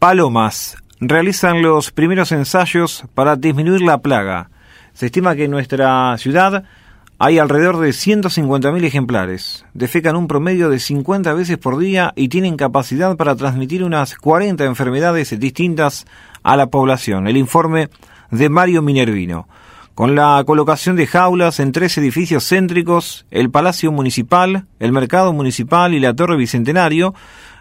Palomas realizan los primeros ensayos para disminuir la plaga. Se estima que en nuestra ciudad hay alrededor de 150.000 ejemplares. Defecan un promedio de 50 veces por día y tienen capacidad para transmitir unas 40 enfermedades distintas a la población. El informe de Mario Minervino. Con la colocación de jaulas en tres edificios céntricos, el Palacio Municipal, el Mercado Municipal y la Torre Bicentenario,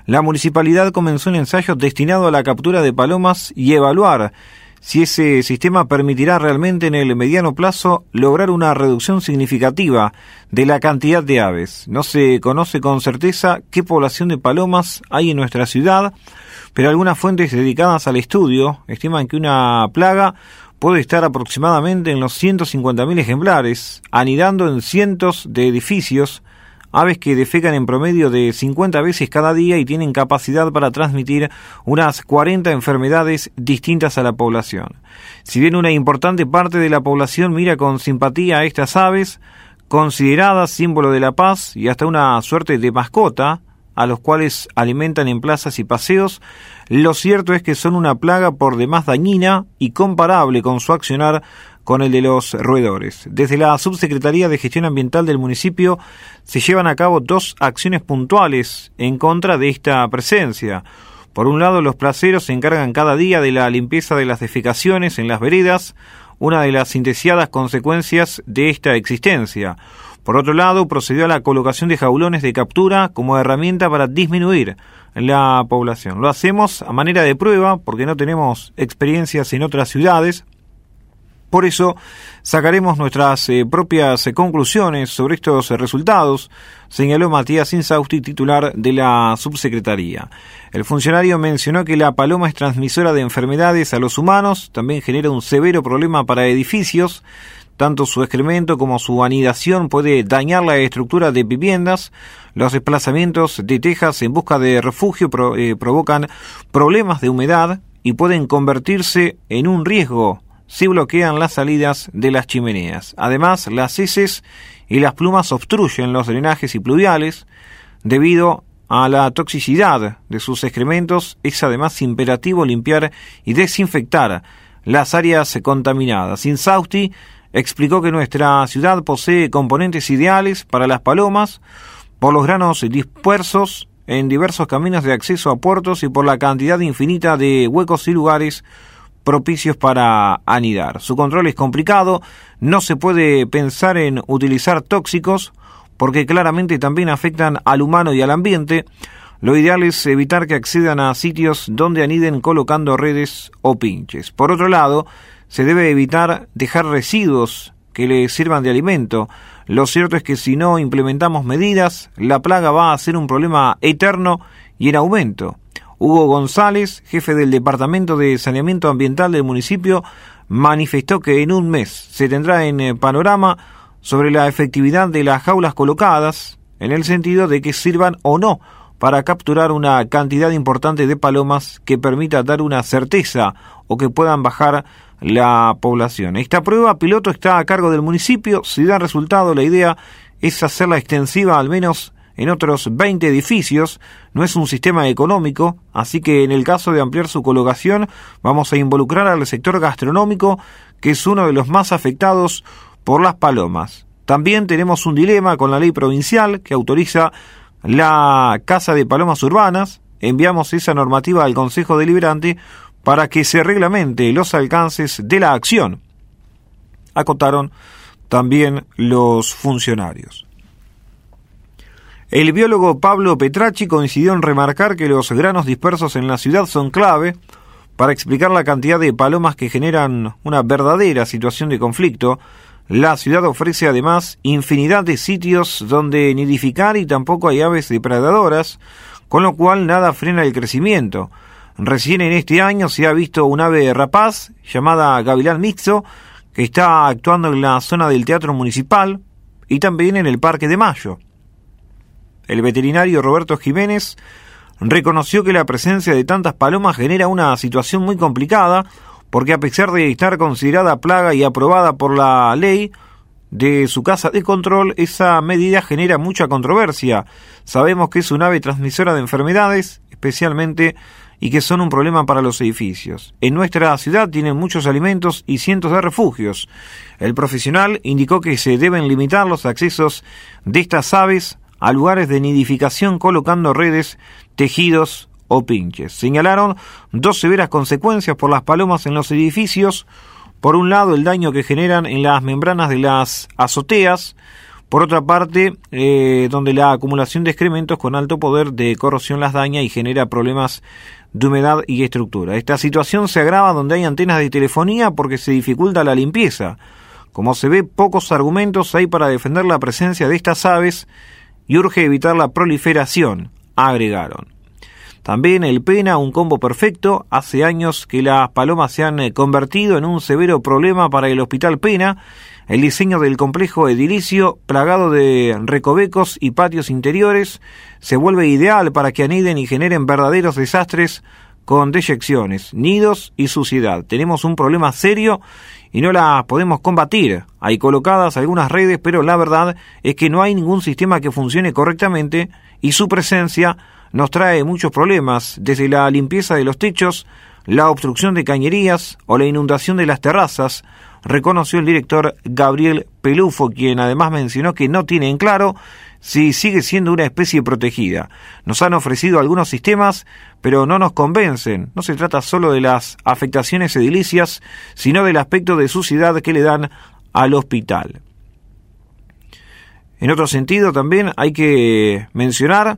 la municipalidad comenzó un ensayo destinado a la captura de palomas y evaluar si ese sistema permitirá realmente en el mediano plazo lograr una reducción significativa de la cantidad de aves. No se conoce con certeza qué población de palomas hay en nuestra ciudad, pero algunas fuentes dedicadas al estudio estiman que una plaga puede estar aproximadamente en los 150.000 ejemplares, anidando en cientos de edificios, aves que defecan en promedio de 50 veces cada día y tienen capacidad para transmitir unas 40 enfermedades distintas a la población. Si bien una importante parte de la población mira con simpatía a estas aves, consideradas símbolo de la paz y hasta una suerte de mascota, a los cuales alimentan en plazas y paseos, lo cierto es que son una plaga por demás dañina y comparable con su accionar con el de los roedores. Desde la Subsecretaría de Gestión Ambiental del municipio se llevan a cabo dos acciones puntuales en contra de esta presencia. Por un lado, los placeros se encargan cada día de la limpieza de las defecaciones en las veredas, una de las indeseadas consecuencias de esta existencia. Por otro lado, procedió a la colocación de jaulones de captura como herramienta para disminuir la población. Lo hacemos a manera de prueba porque no tenemos experiencias en otras ciudades, por eso sacaremos nuestras eh, propias eh, conclusiones sobre estos resultados, señaló Matías Insausti, titular de la subsecretaría. El funcionario mencionó que la paloma es transmisora de enfermedades a los humanos, también genera un severo problema para edificios, tanto su excremento como su anidación puede dañar la estructura de viviendas. Los desplazamientos de tejas en busca de refugio eh, provocan problemas de humedad y pueden convertirse en un riesgo si bloquean las salidas de las chimeneas. Además, las heces y las plumas obstruyen los drenajes y pluviales. Debido a la toxicidad de sus excrementos, es además imperativo limpiar y desinfectar las áreas contaminadas. Insausti explicó que nuestra ciudad posee componentes ideales para las palomas por los granos dispersos en diversos caminos de acceso a puertos y por la cantidad infinita de huecos y lugares propicios para anidar. Su control es complicado, no se puede pensar en utilizar tóxicos porque claramente también afectan al humano y al ambiente. Lo ideal es evitar que accedan a sitios donde aniden colocando redes o pinches. Por otro lado, se debe evitar dejar residuos que le sirvan de alimento. Lo cierto es que si no implementamos medidas, la plaga va a ser un problema eterno y en aumento. Hugo González, jefe del Departamento de Saneamiento Ambiental del municipio, manifestó que en un mes se tendrá en eh, panorama sobre la efectividad de las jaulas colocadas, en el sentido de que sirvan o no para capturar una cantidad importante de palomas que permita dar una certeza o que puedan bajar la población. Esta prueba piloto está a cargo del municipio. Si da resultado, la idea es hacerla extensiva al menos en otros 20 edificios. No es un sistema económico, así que en el caso de ampliar su colocación vamos a involucrar al sector gastronómico, que es uno de los más afectados por las palomas. También tenemos un dilema con la ley provincial que autoriza la Casa de Palomas Urbanas. Enviamos esa normativa al Consejo Deliberante para que se reglamente los alcances de la acción. Acotaron también los funcionarios. El biólogo Pablo Petracci coincidió en remarcar que los granos dispersos en la ciudad son clave para explicar la cantidad de palomas que generan una verdadera situación de conflicto. La ciudad ofrece además infinidad de sitios donde nidificar y tampoco hay aves depredadoras, con lo cual nada frena el crecimiento. Recién en este año se ha visto un ave rapaz llamada Gavilán Mixto que está actuando en la zona del Teatro Municipal y también en el Parque de Mayo. El veterinario Roberto Jiménez reconoció que la presencia de tantas palomas genera una situación muy complicada, porque a pesar de estar considerada plaga y aprobada por la ley de su casa de control, esa medida genera mucha controversia. Sabemos que es un ave transmisora de enfermedades, especialmente y que son un problema para los edificios. En nuestra ciudad tienen muchos alimentos y cientos de refugios. El profesional indicó que se deben limitar los accesos de estas aves a lugares de nidificación colocando redes, tejidos o pinches. Señalaron dos severas consecuencias por las palomas en los edificios. Por un lado, el daño que generan en las membranas de las azoteas, por otra parte, eh, donde la acumulación de excrementos con alto poder de corrosión las daña y genera problemas de humedad y estructura. Esta situación se agrava donde hay antenas de telefonía porque se dificulta la limpieza. Como se ve, pocos argumentos hay para defender la presencia de estas aves y urge evitar la proliferación, agregaron. También el pena, un combo perfecto. Hace años que las palomas se han eh, convertido en un severo problema para el Hospital Pena el diseño del complejo edilicio, plagado de recovecos y patios interiores, se vuelve ideal para que aniden y generen verdaderos desastres con deyecciones, nidos y suciedad. Tenemos un problema serio y no la podemos combatir. Hay colocadas algunas redes, pero la verdad es que no hay ningún sistema que funcione correctamente y su presencia nos trae muchos problemas, desde la limpieza de los techos, la obstrucción de cañerías o la inundación de las terrazas, reconoció el director Gabriel Pelufo, quien además mencionó que no tiene en claro si sigue siendo una especie protegida. Nos han ofrecido algunos sistemas, pero no nos convencen. No se trata solo de las afectaciones edilicias, sino del aspecto de suciedad que le dan al hospital. En otro sentido, también hay que mencionar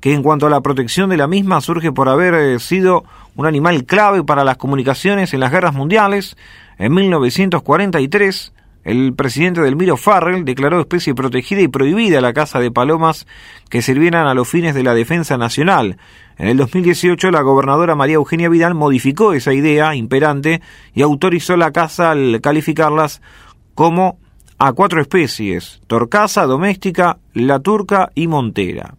que en cuanto a la protección de la misma surge por haber eh, sido un animal clave para las comunicaciones en las guerras mundiales, en 1943, el presidente del Miro Farrell declaró especie protegida y prohibida la caza de palomas que sirvieran a los fines de la defensa nacional. En el 2018, la gobernadora María Eugenia Vidal modificó esa idea imperante y autorizó la caza al calificarlas como a cuatro especies, torcaza, doméstica, la turca y montera.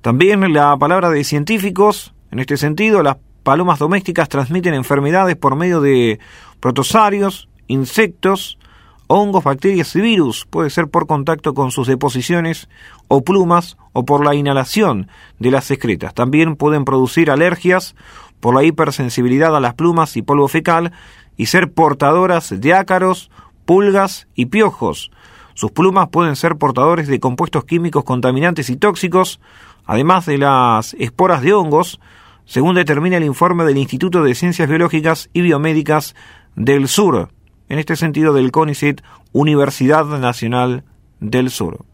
También la palabra de científicos, en este sentido, las palomas domésticas transmiten enfermedades por medio de protosarios, insectos, hongos, bacterias y virus. Puede ser por contacto con sus deposiciones o plumas o por la inhalación de las excretas. También pueden producir alergias por la hipersensibilidad a las plumas y polvo fecal y ser portadoras de ácaros, pulgas y piojos. Sus plumas pueden ser portadores de compuestos químicos contaminantes y tóxicos, además de las esporas de hongos, según determina el informe del Instituto de Ciencias Biológicas y Biomédicas del Sur, en este sentido del CONICET, Universidad Nacional del Sur.